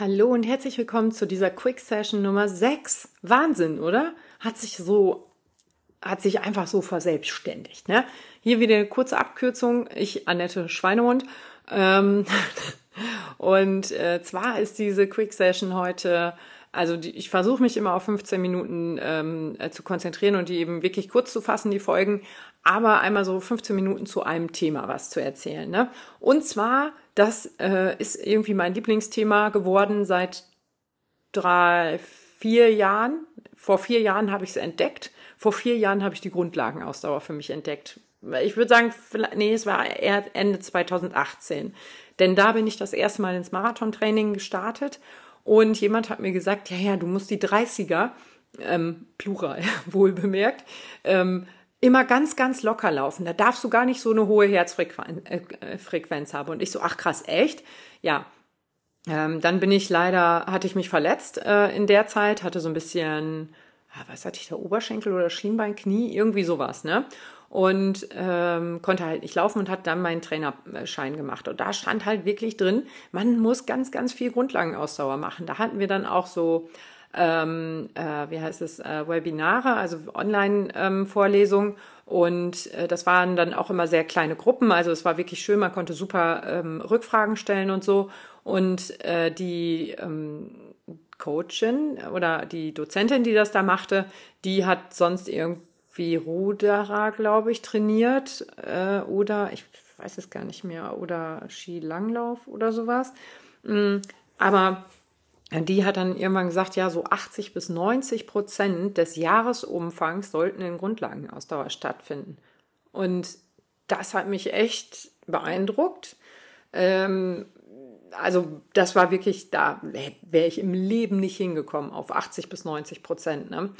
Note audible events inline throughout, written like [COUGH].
Hallo und herzlich willkommen zu dieser Quick Session Nummer 6. Wahnsinn, oder? Hat sich so, hat sich einfach so verselbstständigt, ne? Hier wieder eine kurze Abkürzung. Ich, Annette Schweinehund. Ähm, [LAUGHS] und äh, zwar ist diese Quick Session heute, also die, ich versuche mich immer auf 15 Minuten ähm, äh, zu konzentrieren und die eben wirklich kurz zu fassen, die Folgen, aber einmal so 15 Minuten zu einem Thema was zu erzählen. Ne? Und zwar das äh, ist irgendwie mein Lieblingsthema geworden seit drei, vier Jahren. Vor vier Jahren habe ich es entdeckt. Vor vier Jahren habe ich die Grundlagenausdauer für mich entdeckt. Ich würde sagen, nee, es war eher Ende 2018. Denn da bin ich das erste Mal ins Marathontraining gestartet und jemand hat mir gesagt, ja, ja, du musst die 30er, ähm, Plural, [LAUGHS] wohl bemerkt, ähm, immer ganz, ganz locker laufen. Da darfst du gar nicht so eine hohe Herzfrequenz äh, haben. Und ich so, ach krass, echt? Ja. Ähm, dann bin ich leider, hatte ich mich verletzt äh, in der Zeit, hatte so ein bisschen, ah, was hatte ich da, Oberschenkel oder Schienbein, Knie, irgendwie sowas, ne? Und ähm, konnte halt nicht laufen und hat dann meinen Trainerschein gemacht. Und da stand halt wirklich drin, man muss ganz, ganz viel Grundlagenausdauer machen. Da hatten wir dann auch so ähm, äh, wie heißt es, äh, Webinare, also Online-Vorlesungen. Ähm, und äh, das waren dann auch immer sehr kleine Gruppen. Also es war wirklich schön, man konnte super ähm, Rückfragen stellen und so. Und äh, die ähm, Coachin oder die Dozentin, die das da machte, die hat sonst irgendwie Ruderer, glaube ich, trainiert. Äh, oder ich weiß es gar nicht mehr. Oder Skilanglauf oder sowas. Mm, aber die hat dann irgendwann gesagt, ja, so 80 bis 90 Prozent des Jahresumfangs sollten in Grundlagenausdauer stattfinden. Und das hat mich echt beeindruckt. Ähm, also das war wirklich, da wäre ich im Leben nicht hingekommen auf 80 bis 90 Prozent. Ne?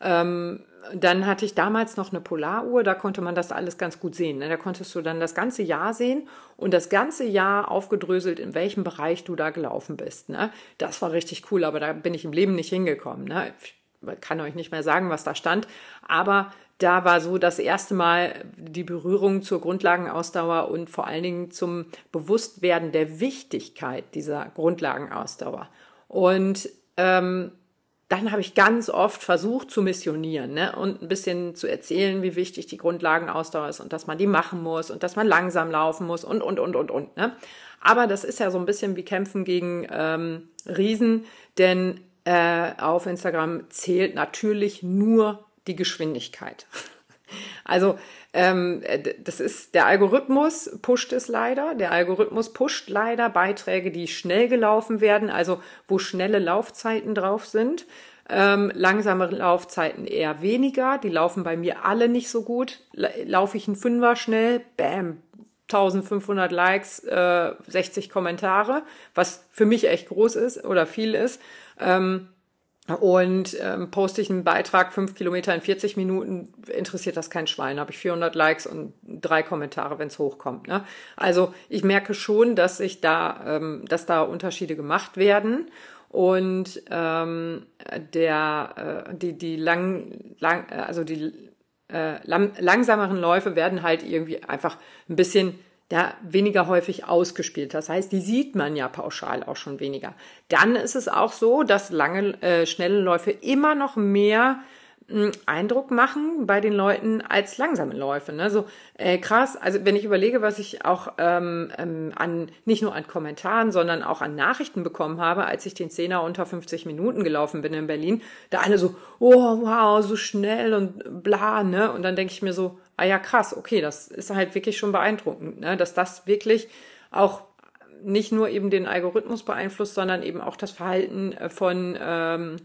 Ähm, dann hatte ich damals noch eine Polaruhr, da konnte man das alles ganz gut sehen. Ne? Da konntest du dann das ganze Jahr sehen und das ganze Jahr aufgedröselt, in welchem Bereich du da gelaufen bist. Ne? Das war richtig cool, aber da bin ich im Leben nicht hingekommen. Ne? Ich kann euch nicht mehr sagen, was da stand, aber da war so das erste Mal die Berührung zur Grundlagenausdauer und vor allen Dingen zum Bewusstwerden der Wichtigkeit dieser Grundlagenausdauer. Und ähm, dann habe ich ganz oft versucht zu missionieren ne? und ein bisschen zu erzählen, wie wichtig die Grundlagenausdauer ist und dass man die machen muss und dass man langsam laufen muss und, und, und, und, und. Ne? Aber das ist ja so ein bisschen wie Kämpfen gegen ähm, Riesen, denn äh, auf Instagram zählt natürlich nur die Geschwindigkeit. [LAUGHS] Also ähm, das ist der Algorithmus pusht es leider. Der Algorithmus pusht leider Beiträge, die schnell gelaufen werden, also wo schnelle Laufzeiten drauf sind. Ähm, langsame Laufzeiten eher weniger. Die laufen bei mir alle nicht so gut. Laufe ich einen Fünfer schnell, bam, 1500 Likes, äh, 60 Kommentare, was für mich echt groß ist oder viel ist. Ähm, und ähm, poste ich einen Beitrag fünf Kilometer in 40 Minuten, interessiert das kein Schwein. Habe ich 400 Likes und drei Kommentare, wenn es hochkommt. Ne? Also ich merke schon, dass ich da, ähm, dass da Unterschiede gemacht werden und ähm, der äh, die die lang, lang also die äh, langsameren Läufe werden halt irgendwie einfach ein bisschen da weniger häufig ausgespielt. Das heißt, die sieht man ja pauschal auch schon weniger. Dann ist es auch so, dass lange, äh, schnelle Läufe immer noch mehr Eindruck machen bei den Leuten als langsame Läufe. Ne? So äh, krass, also wenn ich überlege, was ich auch ähm, ähm, an nicht nur an Kommentaren, sondern auch an Nachrichten bekommen habe, als ich den Zehner unter 50 Minuten gelaufen bin in Berlin, da alle so, oh wow, so schnell und bla, ne? Und dann denke ich mir so, ah ja, krass, okay, das ist halt wirklich schon beeindruckend, ne? dass das wirklich auch nicht nur eben den Algorithmus beeinflusst, sondern eben auch das Verhalten äh, von ähm,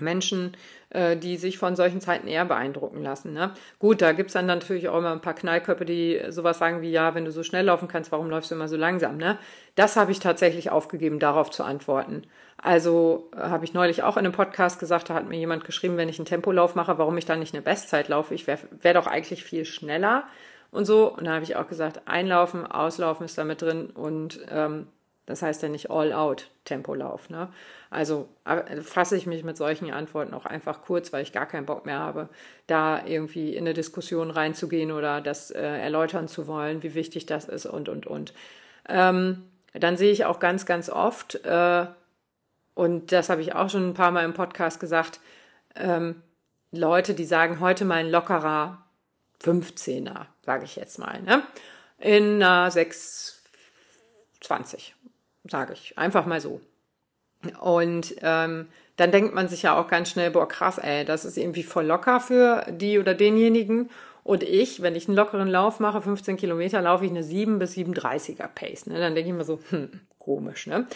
Menschen, äh, die sich von solchen Zeiten eher beeindrucken lassen. Ne? Gut, da gibt's dann natürlich auch immer ein paar Knallköpfe, die sowas sagen wie, ja, wenn du so schnell laufen kannst, warum läufst du immer so langsam? Ne? Das habe ich tatsächlich aufgegeben, darauf zu antworten. Also äh, habe ich neulich auch in einem Podcast gesagt, da hat mir jemand geschrieben, wenn ich einen Tempolauf mache, warum ich dann nicht eine Bestzeit laufe. Ich wäre wär doch eigentlich viel schneller und so. Und da habe ich auch gesagt, einlaufen, auslaufen ist da mit drin und ähm, das heißt ja nicht All-Out-Tempolauf. Ne? Also fasse ich mich mit solchen Antworten auch einfach kurz, weil ich gar keinen Bock mehr habe, da irgendwie in eine Diskussion reinzugehen oder das äh, erläutern zu wollen, wie wichtig das ist und, und, und. Ähm, dann sehe ich auch ganz, ganz oft, äh, und das habe ich auch schon ein paar Mal im Podcast gesagt, ähm, Leute, die sagen, heute mal ein lockerer 15er, sage ich jetzt mal, ne? in einer 620, sage ich, einfach mal so. Und ähm, dann denkt man sich ja auch ganz schnell, boah, krass, ey, das ist irgendwie voll locker für die oder denjenigen. Und ich, wenn ich einen lockeren Lauf mache, 15 Kilometer, laufe ich eine 7 bis 7,30er Pace. Ne? Dann denke ich mir so, hm, komisch. Ne?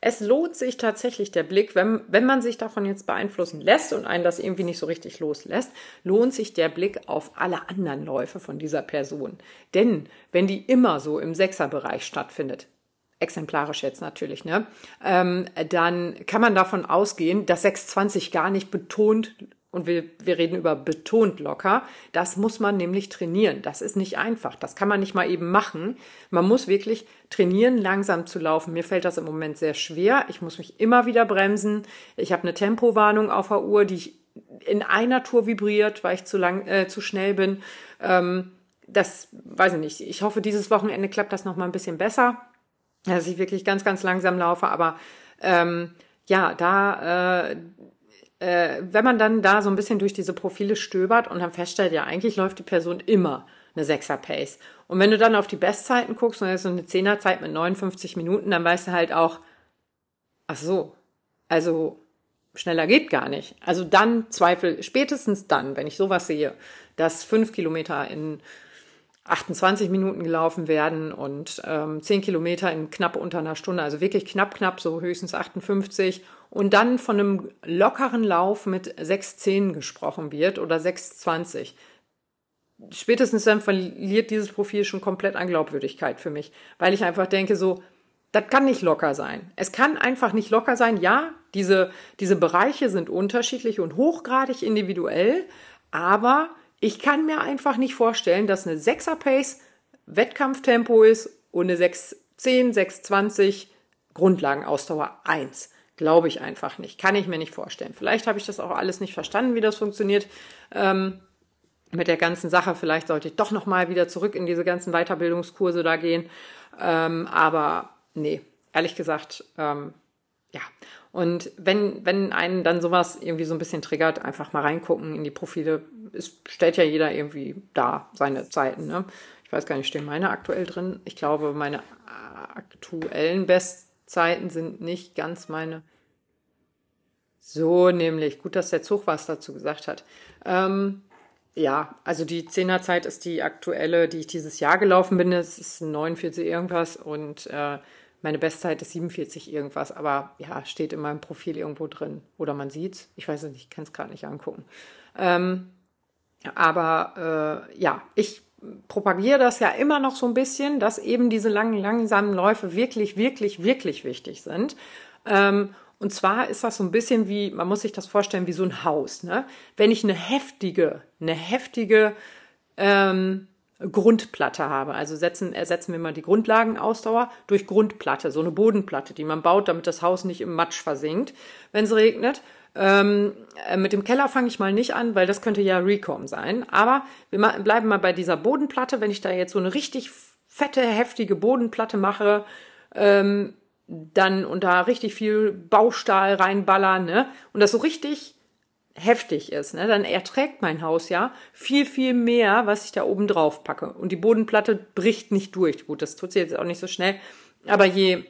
Es lohnt sich tatsächlich der Blick, wenn, wenn man sich davon jetzt beeinflussen lässt und einen das irgendwie nicht so richtig loslässt, lohnt sich der Blick auf alle anderen Läufe von dieser Person. Denn wenn die immer so im Sechserbereich stattfindet, exemplarisch jetzt natürlich, ne, ähm, dann kann man davon ausgehen, dass 620 gar nicht betont und wir, wir reden über betont locker, das muss man nämlich trainieren. Das ist nicht einfach. Das kann man nicht mal eben machen. Man muss wirklich trainieren, langsam zu laufen. Mir fällt das im Moment sehr schwer. Ich muss mich immer wieder bremsen. Ich habe eine Tempowarnung auf der Uhr, die ich in einer Tour vibriert, weil ich zu lang, äh, zu schnell bin. Ähm, das weiß ich nicht. Ich hoffe, dieses Wochenende klappt das noch mal ein bisschen besser, dass ich wirklich ganz, ganz langsam laufe. Aber ähm, ja, da äh, äh, wenn man dann da so ein bisschen durch diese Profile stöbert und dann feststellt, ja, eigentlich läuft die Person immer eine Sechser-Pace. Und wenn du dann auf die Bestzeiten guckst und das ist so eine Zehnerzeit mit 59 Minuten, dann weißt du halt auch, ach so, also schneller geht gar nicht. Also dann Zweifel, spätestens dann, wenn ich sowas sehe, dass fünf Kilometer in 28 Minuten gelaufen werden und ähm, 10 Kilometer in knapp unter einer Stunde, also wirklich knapp, knapp, so höchstens 58 und dann von einem lockeren Lauf mit 6,10 gesprochen wird oder 6,20. Spätestens dann verliert dieses Profil schon komplett an Glaubwürdigkeit für mich, weil ich einfach denke so, das kann nicht locker sein. Es kann einfach nicht locker sein. Ja, diese, diese Bereiche sind unterschiedlich und hochgradig individuell, aber ich kann mir einfach nicht vorstellen, dass eine 6er Pace Wettkampftempo ist und eine 610, 620 Grundlagenausdauer 1. Glaube ich einfach nicht. Kann ich mir nicht vorstellen. Vielleicht habe ich das auch alles nicht verstanden, wie das funktioniert. Ähm, mit der ganzen Sache. Vielleicht sollte ich doch nochmal wieder zurück in diese ganzen Weiterbildungskurse da gehen. Ähm, aber nee, ehrlich gesagt, ähm, ja. Und wenn, wenn einen dann sowas irgendwie so ein bisschen triggert, einfach mal reingucken in die Profile. Es stellt ja jeder irgendwie da seine Zeiten. Ne? Ich weiß gar nicht, stehen meine aktuell drin? Ich glaube, meine aktuellen Bestzeiten sind nicht ganz meine. So nämlich. Gut, dass der Zug was dazu gesagt hat. Ähm, ja, also die Zehnerzeit ist die aktuelle, die ich dieses Jahr gelaufen bin. Es ist 49 irgendwas und äh, meine Bestzeit ist 47 irgendwas, aber ja, steht in meinem Profil irgendwo drin. Oder man sieht's. Ich weiß es nicht, ich kann es gerade nicht angucken. Ähm, aber äh, ja, ich propagiere das ja immer noch so ein bisschen, dass eben diese langen, langsamen Läufe wirklich, wirklich, wirklich wichtig sind. Ähm, und zwar ist das so ein bisschen wie, man muss sich das vorstellen, wie so ein Haus. Ne? Wenn ich eine heftige, eine heftige ähm, Grundplatte habe. Also setzen, ersetzen wir mal die Grundlagenausdauer durch Grundplatte, so eine Bodenplatte, die man baut, damit das Haus nicht im Matsch versinkt, wenn es regnet. Ähm, äh, mit dem Keller fange ich mal nicht an, weil das könnte ja Recom sein. Aber wir bleiben mal bei dieser Bodenplatte. Wenn ich da jetzt so eine richtig fette, heftige Bodenplatte mache, ähm, dann und da richtig viel Baustahl reinballern, ne? Und das so richtig heftig ist, ne, dann erträgt mein Haus ja viel, viel mehr, was ich da oben drauf packe. Und die Bodenplatte bricht nicht durch. Gut, das tut sie jetzt auch nicht so schnell. Aber je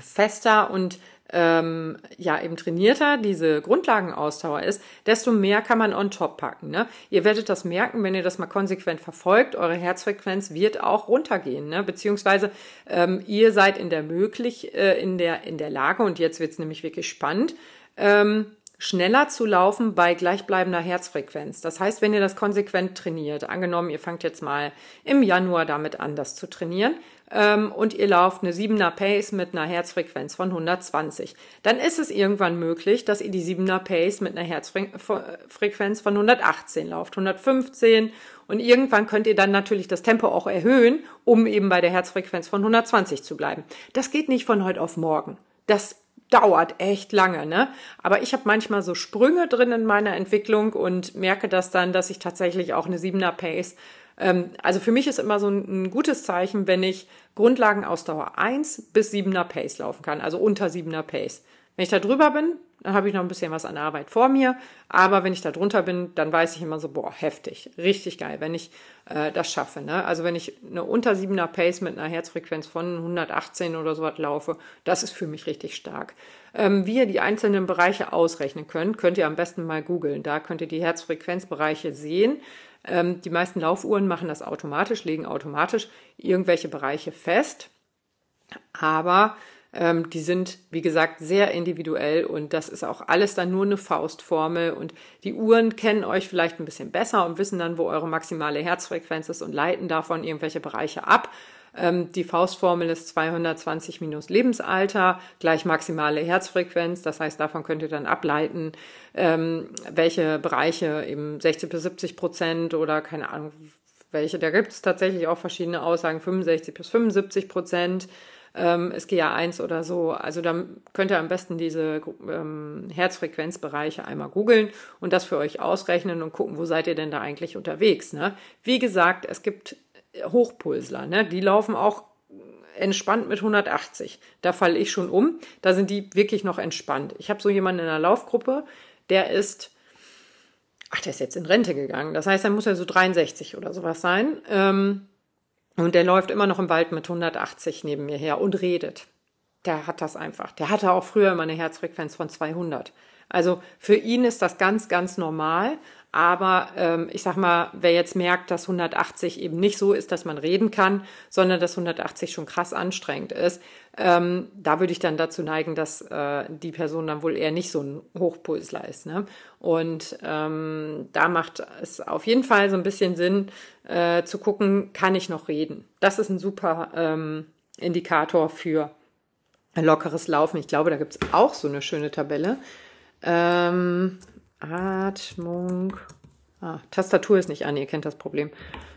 fester und ähm, ja eben trainierter diese Grundlagenausdauer ist, desto mehr kann man on top packen. Ne? Ihr werdet das merken, wenn ihr das mal konsequent verfolgt. Eure Herzfrequenz wird auch runtergehen, ne? beziehungsweise ähm, ihr seid in der möglich äh, in der in der Lage und jetzt wird's nämlich wirklich spannend. Ähm, schneller zu laufen bei gleichbleibender Herzfrequenz. Das heißt, wenn ihr das konsequent trainiert, angenommen, ihr fangt jetzt mal im Januar damit an, das zu trainieren, ähm, und ihr lauft eine 7er Pace mit einer Herzfrequenz von 120, dann ist es irgendwann möglich, dass ihr die 7er Pace mit einer Herzfrequenz von 118 lauft, 115 und irgendwann könnt ihr dann natürlich das Tempo auch erhöhen, um eben bei der Herzfrequenz von 120 zu bleiben. Das geht nicht von heute auf morgen. Das dauert echt lange, ne? Aber ich habe manchmal so Sprünge drin in meiner Entwicklung und merke das dann, dass ich tatsächlich auch eine 7er Pace Ähm, also für mich ist immer so ein, ein gutes Zeichen, wenn ich Grundlagenausdauer 1 bis 7er Pace laufen kann, also unter 7er Pace. Wenn ich da drüber bin, dann habe ich noch ein bisschen was an Arbeit vor mir. Aber wenn ich da drunter bin, dann weiß ich immer so, boah, heftig, richtig geil, wenn ich äh, das schaffe. Ne? Also wenn ich eine unter 7er Pace mit einer Herzfrequenz von 118 oder so was laufe, das ist für mich richtig stark. Ähm, wie ihr die einzelnen Bereiche ausrechnen könnt, könnt ihr am besten mal googeln. Da könnt ihr die Herzfrequenzbereiche sehen. Ähm, die meisten Laufuhren machen das automatisch, legen automatisch irgendwelche Bereiche fest. Aber ähm, die sind, wie gesagt, sehr individuell und das ist auch alles dann nur eine Faustformel und die Uhren kennen euch vielleicht ein bisschen besser und wissen dann, wo eure maximale Herzfrequenz ist und leiten davon irgendwelche Bereiche ab. Ähm, die Faustformel ist 220 minus Lebensalter gleich maximale Herzfrequenz. Das heißt, davon könnt ihr dann ableiten, ähm, welche Bereiche eben 60 bis 70 Prozent oder keine Ahnung, welche. Da gibt es tatsächlich auch verschiedene Aussagen, 65 bis 75 Prozent ähm, SGA1 oder so. Also da könnt ihr am besten diese ähm, Herzfrequenzbereiche einmal googeln und das für euch ausrechnen und gucken, wo seid ihr denn da eigentlich unterwegs. Ne? Wie gesagt, es gibt Hochpulsler, ne? die laufen auch entspannt mit 180. Da falle ich schon um. Da sind die wirklich noch entspannt. Ich habe so jemanden in einer Laufgruppe, der ist, ach, der ist jetzt in Rente gegangen. Das heißt, er muss ja so 63 oder sowas sein. Ähm, und der läuft immer noch im Wald mit 180 neben mir her und redet. Der hat das einfach. Der hatte auch früher immer eine Herzfrequenz von 200. Also für ihn ist das ganz, ganz normal. Aber ähm, ich sag mal, wer jetzt merkt, dass 180 eben nicht so ist, dass man reden kann, sondern dass 180 schon krass anstrengend ist, ähm, da würde ich dann dazu neigen, dass äh, die Person dann wohl eher nicht so ein Hochpulsler ist. Ne? Und ähm, da macht es auf jeden Fall so ein bisschen Sinn äh, zu gucken, kann ich noch reden? Das ist ein super ähm, Indikator für lockeres Laufen. Ich glaube, da gibt es auch so eine schöne Tabelle. Ähm, Atmung. Ah, Tastatur ist nicht an, ihr kennt das Problem.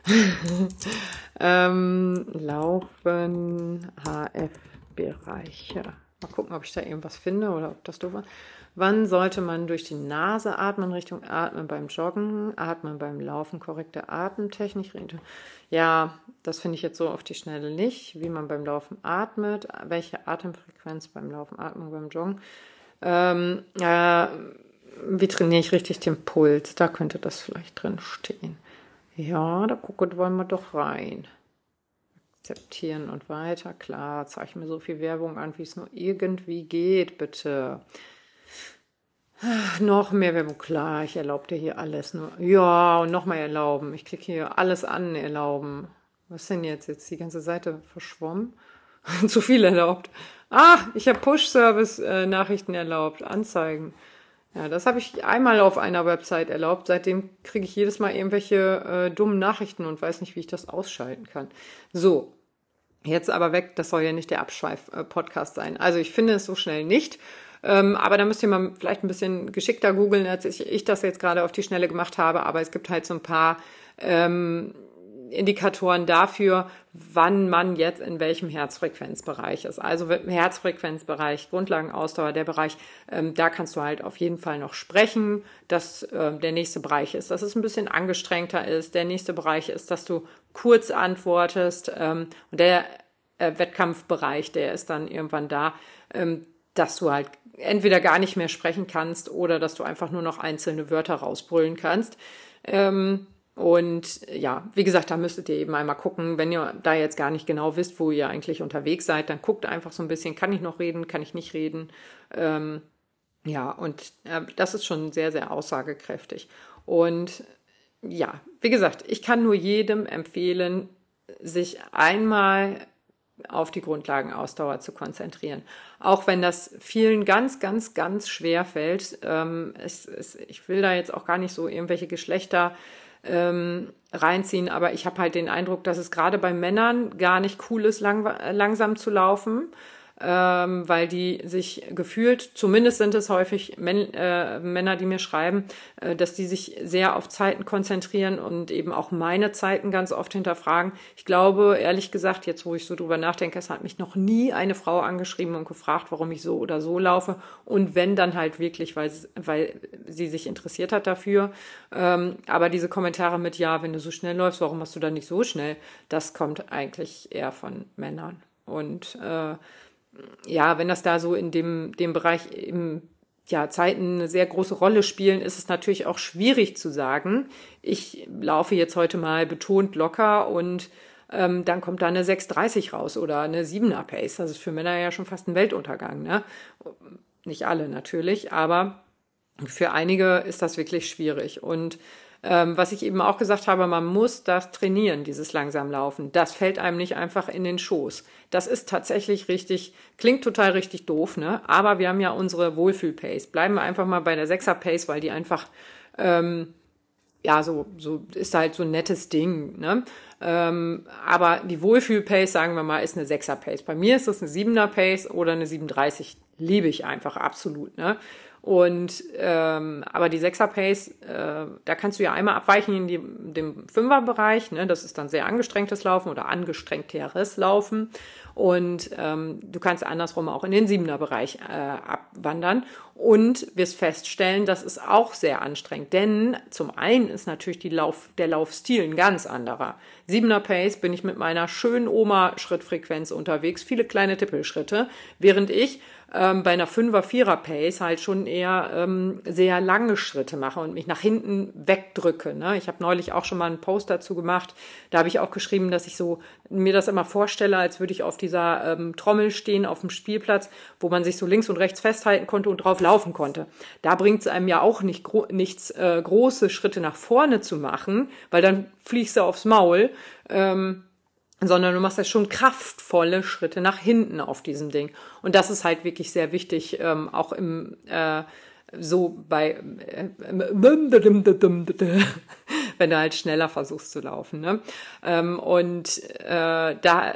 [LAUGHS] ähm, Laufen, HF-Bereiche. Mal gucken, ob ich da irgendwas finde oder ob das doof war. Wann sollte man durch die Nase atmen? Richtung Atmen beim Joggen, Atmen beim Laufen, korrekte Atemtechnik. Ja, das finde ich jetzt so auf die Schnelle nicht. Wie man beim Laufen atmet, welche Atemfrequenz beim Laufen, Atmen beim Joggen. Ähm, äh, wie trainiere ich richtig den Puls? Da könnte das vielleicht drin stehen. Ja, da gucken wollen wir doch rein. Akzeptieren und weiter. Klar, zeige mir so viel Werbung an, wie es nur irgendwie geht, bitte. Noch mehr Werbung, klar, ich erlaube dir hier alles nur. Ja, und nochmal erlauben. Ich klicke hier alles an, erlauben. Was denn jetzt? Jetzt die ganze Seite verschwommen? [LAUGHS] Zu viel erlaubt. Ah, ich habe Push-Service-Nachrichten erlaubt. Anzeigen. Ja, das habe ich einmal auf einer Website erlaubt. Seitdem kriege ich jedes Mal irgendwelche äh, dummen Nachrichten und weiß nicht, wie ich das ausschalten kann. So, jetzt aber weg. Das soll ja nicht der Abschweif-Podcast sein. Also ich finde es so schnell nicht. Ähm, aber da müsst ihr mal vielleicht ein bisschen geschickter googeln, als ich, ich das jetzt gerade auf die Schnelle gemacht habe. Aber es gibt halt so ein paar ähm, Indikatoren dafür, wann man jetzt in welchem Herzfrequenzbereich ist. Also Herzfrequenzbereich, Grundlagenausdauer, der Bereich, ähm, da kannst du halt auf jeden Fall noch sprechen, dass äh, der nächste Bereich ist, dass es ein bisschen angestrengter ist. Der nächste Bereich ist, dass du kurz antwortest. Ähm, und der äh, Wettkampfbereich, der ist dann irgendwann da, ähm, dass du halt entweder gar nicht mehr sprechen kannst oder dass du einfach nur noch einzelne Wörter rausbrüllen kannst. Ähm, und ja, wie gesagt, da müsstet ihr eben einmal gucken, wenn ihr da jetzt gar nicht genau wisst, wo ihr eigentlich unterwegs seid, dann guckt einfach so ein bisschen, kann ich noch reden, kann ich nicht reden. Ähm, ja, und äh, das ist schon sehr, sehr aussagekräftig. Und ja, wie gesagt, ich kann nur jedem empfehlen, sich einmal auf die Grundlagenausdauer zu konzentrieren. Auch wenn das vielen ganz, ganz, ganz schwer fällt. Ähm, es, es, ich will da jetzt auch gar nicht so irgendwelche Geschlechter ähm, reinziehen. Aber ich habe halt den Eindruck, dass es gerade bei Männern gar nicht cool ist, lang, langsam zu laufen. Ähm, weil die sich gefühlt, zumindest sind es häufig Män äh, Männer, die mir schreiben, äh, dass die sich sehr auf Zeiten konzentrieren und eben auch meine Zeiten ganz oft hinterfragen. Ich glaube, ehrlich gesagt, jetzt wo ich so drüber nachdenke, es hat mich noch nie eine Frau angeschrieben und gefragt, warum ich so oder so laufe. Und wenn dann halt wirklich, weil, weil sie sich interessiert hat dafür. Ähm, aber diese Kommentare mit, ja, wenn du so schnell läufst, warum machst du dann nicht so schnell? Das kommt eigentlich eher von Männern. Und äh, ja, wenn das da so in dem, dem Bereich eben ja, Zeiten eine sehr große Rolle spielen, ist es natürlich auch schwierig zu sagen, ich laufe jetzt heute mal betont locker und ähm, dann kommt da eine 6,30 raus oder eine 7er Pace. Das ist für Männer ja schon fast ein Weltuntergang. Ne? Nicht alle natürlich, aber für einige ist das wirklich schwierig. Und ähm, was ich eben auch gesagt habe, man muss das trainieren, dieses langsam Laufen. Das fällt einem nicht einfach in den Schoß. Das ist tatsächlich richtig, klingt total richtig doof, ne? Aber wir haben ja unsere Wohlfühl-Pace. Bleiben wir einfach mal bei der 6er-Pace, weil die einfach, ähm, ja, so, so ist halt so ein nettes Ding, ne? Ähm, aber die Wohlfühl-Pace, sagen wir mal, ist eine 6er-Pace. Bei mir ist das eine 7er-Pace oder eine 37. Liebe ich einfach absolut, ne? Und ähm, aber die Sechser Pace, äh, da kannst du ja einmal abweichen in die, dem Fünferbereich, ne? Das ist dann sehr angestrengtes Laufen oder angestrengteres Laufen. Und ähm, du kannst andersrum auch in den Siebener Bereich äh, abwandern und wirst feststellen, das ist auch sehr anstrengend. Denn zum einen ist natürlich die Lauf, der Laufstil ein ganz anderer. Siebener Pace bin ich mit meiner schönen Oma-Schrittfrequenz unterwegs, viele kleine Tippelschritte, während ich ähm, bei einer Fünfer, Vierer Pace halt schon eher ähm, sehr lange Schritte mache und mich nach hinten wegdrücke. Ne? Ich habe neulich auch schon mal einen Post dazu gemacht. Da habe ich auch geschrieben, dass ich so mir das immer vorstelle, als würde ich auf dieser ähm, Trommel stehen auf dem Spielplatz, wo man sich so links und rechts festhalten konnte und drauf laufen konnte. Da bringt es einem ja auch nicht gro nichts, äh, große Schritte nach vorne zu machen, weil dann fliegst du aufs Maul. Ähm, sondern du machst ja schon kraftvolle Schritte nach hinten auf diesem Ding. Und das ist halt wirklich sehr wichtig, ähm, auch im äh, so bei äh, [LAUGHS] wenn du halt schneller versuchst zu laufen. Ne? Ähm, und äh, da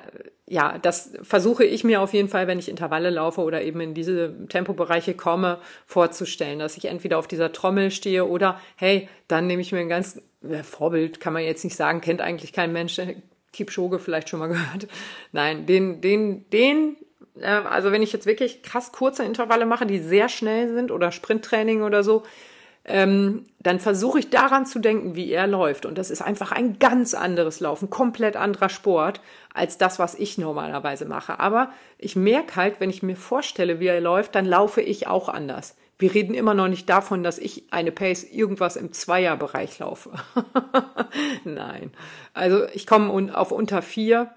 ja, das versuche ich mir auf jeden Fall, wenn ich Intervalle laufe oder eben in diese Tempobereiche komme, vorzustellen, dass ich entweder auf dieser Trommel stehe oder hey, dann nehme ich mir ein ganz äh, Vorbild, kann man jetzt nicht sagen, kennt eigentlich kein Mensch, Kipchoge vielleicht schon mal [LAUGHS] gehört. Nein, den, den, den, äh, also wenn ich jetzt wirklich krass kurze Intervalle mache, die sehr schnell sind oder Sprinttraining oder so, ähm, dann versuche ich daran zu denken, wie er läuft. Und das ist einfach ein ganz anderes Laufen, komplett anderer Sport als das, was ich normalerweise mache. Aber ich merke halt, wenn ich mir vorstelle, wie er läuft, dann laufe ich auch anders. Wir reden immer noch nicht davon, dass ich eine Pace irgendwas im Zweierbereich laufe. [LAUGHS] Nein. Also ich komme auf unter vier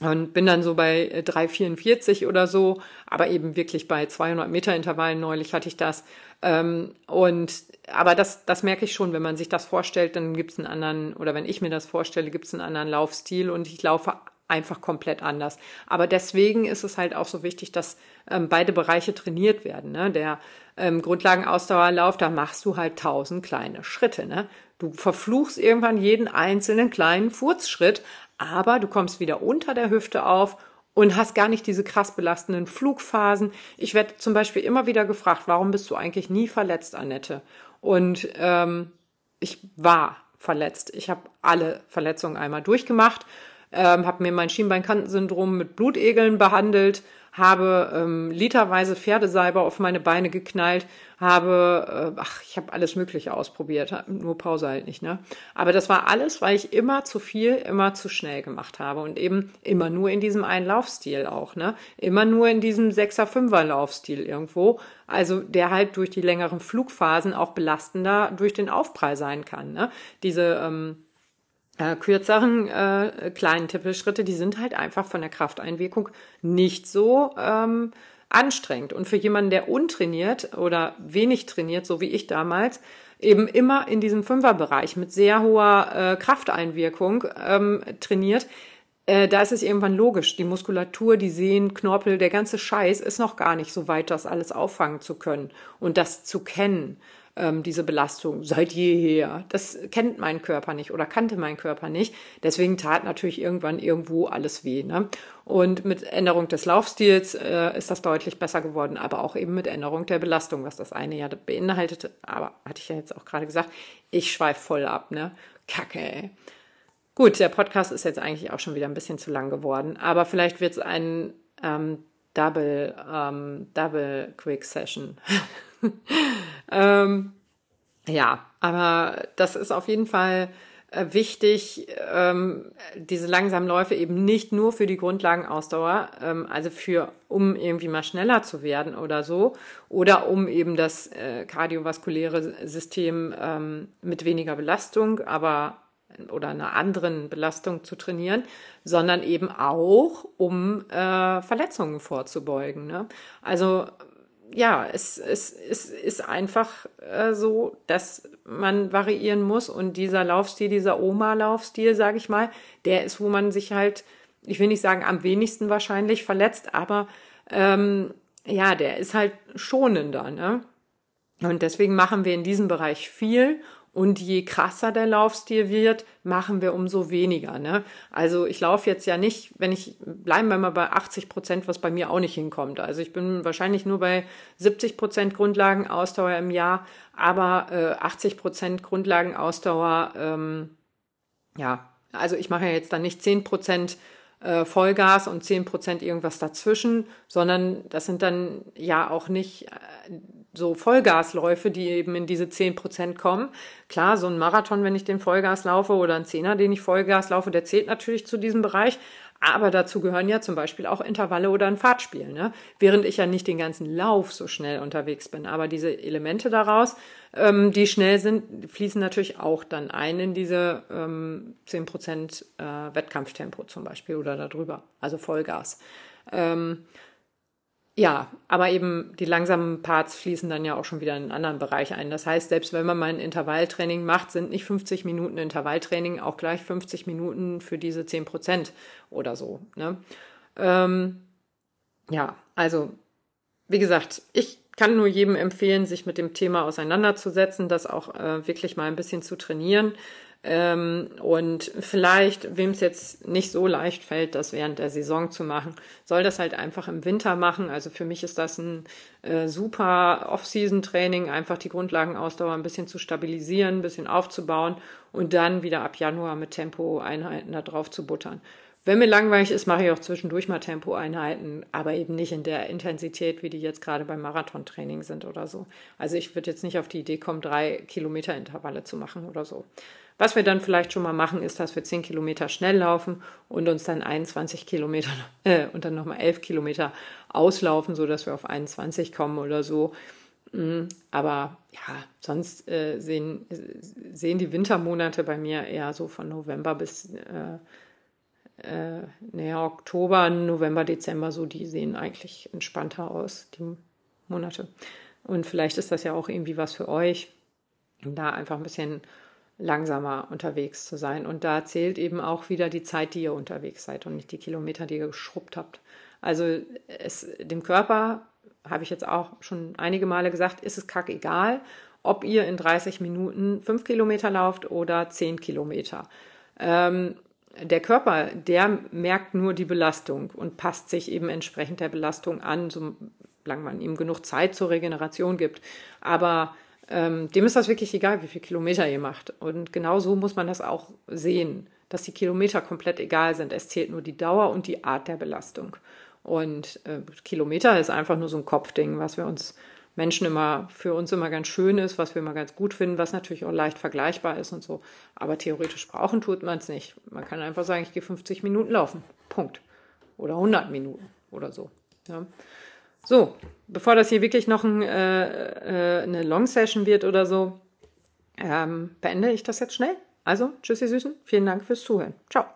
und bin dann so bei 3,44 äh, oder so, aber eben wirklich bei 200 Meter Intervallen neulich hatte ich das. Ähm, und aber das, das merke ich schon, wenn man sich das vorstellt, dann gibt es einen anderen, oder wenn ich mir das vorstelle, gibt es einen anderen Laufstil und ich laufe einfach komplett anders. Aber deswegen ist es halt auch so wichtig, dass ähm, beide Bereiche trainiert werden. Ne? Der ähm, Grundlagenausdauerlauf, da machst du halt tausend kleine Schritte. Ne? Du verfluchst irgendwann jeden einzelnen kleinen Furzschritt, aber du kommst wieder unter der Hüfte auf und hast gar nicht diese krass belastenden Flugphasen. Ich werde zum Beispiel immer wieder gefragt, warum bist du eigentlich nie verletzt, Annette? Und ähm, ich war verletzt. Ich habe alle Verletzungen einmal durchgemacht ähm, habe mir mein Schienbeinkantensyndrom mit Blutegeln behandelt, habe ähm, literweise Pferdesalbe auf meine Beine geknallt, habe, äh, ach, ich habe alles Mögliche ausprobiert, nur Pause halt nicht, ne? Aber das war alles, weil ich immer zu viel, immer zu schnell gemacht habe und eben immer nur in diesem einen Laufstil auch, ne? Immer nur in diesem Sechser, Fünfer Laufstil irgendwo, also der halt durch die längeren Flugphasen auch belastender durch den Aufprall sein kann, ne? Diese ähm, äh, kürzeren äh, kleinen Tippelschritte, die sind halt einfach von der Krafteinwirkung nicht so ähm, anstrengend. Und für jemanden, der untrainiert oder wenig trainiert, so wie ich damals, eben immer in diesem Fünferbereich mit sehr hoher äh, Krafteinwirkung ähm, trainiert, äh, da ist es irgendwann logisch. Die Muskulatur, die Sehnen, Knorpel, der ganze Scheiß ist noch gar nicht so weit, das alles auffangen zu können und das zu kennen. Ähm, diese Belastung seit jeher. Das kennt mein Körper nicht oder kannte mein Körper nicht. Deswegen tat natürlich irgendwann irgendwo alles weh. Ne? Und mit Änderung des Laufstils äh, ist das deutlich besser geworden, aber auch eben mit Änderung der Belastung, was das eine ja beinhaltete. Aber hatte ich ja jetzt auch gerade gesagt, ich schweife voll ab, ne? Kacke, ey. Gut, der Podcast ist jetzt eigentlich auch schon wieder ein bisschen zu lang geworden, aber vielleicht wird es ein ähm, Double, ähm, Double Quick Session. [LAUGHS] [LAUGHS] ähm, ja, aber das ist auf jeden Fall äh, wichtig, ähm, diese langsamen Läufe eben nicht nur für die Grundlagenausdauer, ähm, also für, um irgendwie mal schneller zu werden oder so, oder um eben das äh, kardiovaskuläre System ähm, mit weniger Belastung, aber oder einer anderen Belastung zu trainieren, sondern eben auch, um äh, Verletzungen vorzubeugen. Ne? Also ja, es, es, es ist einfach äh, so, dass man variieren muss und dieser Laufstil, dieser Oma-Laufstil, sage ich mal, der ist, wo man sich halt, ich will nicht sagen am wenigsten wahrscheinlich verletzt, aber ähm, ja, der ist halt schonender. Ne? Und deswegen machen wir in diesem Bereich viel und je krasser der Laufstil wird, machen wir umso weniger. Ne? Also ich laufe jetzt ja nicht, wenn ich, bleiben wir mal bei 80 Prozent, was bei mir auch nicht hinkommt. Also ich bin wahrscheinlich nur bei 70 Prozent Grundlagenausdauer im Jahr, aber äh, 80 Prozent Grundlagenausdauer, ähm, ja, also ich mache ja jetzt dann nicht 10 Prozent äh, Vollgas und 10 Prozent irgendwas dazwischen, sondern das sind dann ja auch nicht äh, so Vollgasläufe, die eben in diese 10 Prozent kommen. Klar, so ein Marathon, wenn ich den Vollgas laufe oder ein Zehner, den ich Vollgas laufe, der zählt natürlich zu diesem Bereich. Aber dazu gehören ja zum Beispiel auch Intervalle oder ein Fahrtspiel, ne? während ich ja nicht den ganzen Lauf so schnell unterwegs bin. Aber diese Elemente daraus, ähm, die schnell sind, fließen natürlich auch dann ein in diese ähm, 10% äh, Wettkampftempo zum Beispiel oder darüber, also Vollgas. Ähm, ja, aber eben die langsamen Parts fließen dann ja auch schon wieder in einen anderen Bereich ein. Das heißt, selbst wenn man mal ein Intervalltraining macht, sind nicht 50 Minuten Intervalltraining auch gleich 50 Minuten für diese 10 Prozent oder so. Ne? Ähm, ja, also wie gesagt, ich kann nur jedem empfehlen, sich mit dem Thema auseinanderzusetzen, das auch äh, wirklich mal ein bisschen zu trainieren. Ähm, und vielleicht, wem es jetzt nicht so leicht fällt, das während der Saison zu machen, soll das halt einfach im Winter machen. Also für mich ist das ein äh, super Off-Season-Training, einfach die Grundlagenausdauer ein bisschen zu stabilisieren, ein bisschen aufzubauen und dann wieder ab Januar mit Tempo-Einheiten da drauf zu buttern. Wenn mir langweilig ist, mache ich auch zwischendurch mal Tempoeinheiten, aber eben nicht in der Intensität, wie die jetzt gerade beim Marathontraining sind oder so. Also ich würde jetzt nicht auf die Idee kommen, drei Kilometer Intervalle zu machen oder so. Was wir dann vielleicht schon mal machen, ist, dass wir 10 Kilometer schnell laufen und uns dann 21 Kilometer äh, und dann nochmal 11 Kilometer auslaufen, so dass wir auf 21 kommen oder so. Mm, aber ja, sonst äh, sehen, sehen die Wintermonate bei mir eher so von November bis äh, äh, naja, Oktober, November, Dezember, so, die sehen eigentlich entspannter aus, die Monate. Und vielleicht ist das ja auch irgendwie was für euch, da einfach ein bisschen langsamer unterwegs zu sein. Und da zählt eben auch wieder die Zeit, die ihr unterwegs seid und nicht die Kilometer, die ihr geschrubbt habt. Also es, dem Körper, habe ich jetzt auch schon einige Male gesagt, ist es kackegal, ob ihr in 30 Minuten 5 Kilometer lauft oder 10 Kilometer. Ähm, der Körper, der merkt nur die Belastung und passt sich eben entsprechend der Belastung an, solange man ihm genug Zeit zur Regeneration gibt. Aber ähm, dem ist das wirklich egal, wie viele Kilometer ihr macht. Und genau so muss man das auch sehen, dass die Kilometer komplett egal sind. Es zählt nur die Dauer und die Art der Belastung. Und äh, Kilometer ist einfach nur so ein Kopfding, was wir uns Menschen immer für uns immer ganz schön ist, was wir immer ganz gut finden, was natürlich auch leicht vergleichbar ist und so. Aber theoretisch brauchen tut man es nicht. Man kann einfach sagen, ich gehe 50 Minuten laufen. Punkt. Oder 100 Minuten oder so. Ja. So, bevor das hier wirklich noch ein, äh, äh, eine Long Session wird oder so, ähm, beende ich das jetzt schnell. Also, tschüss, ihr Süßen. Vielen Dank fürs Zuhören. Ciao.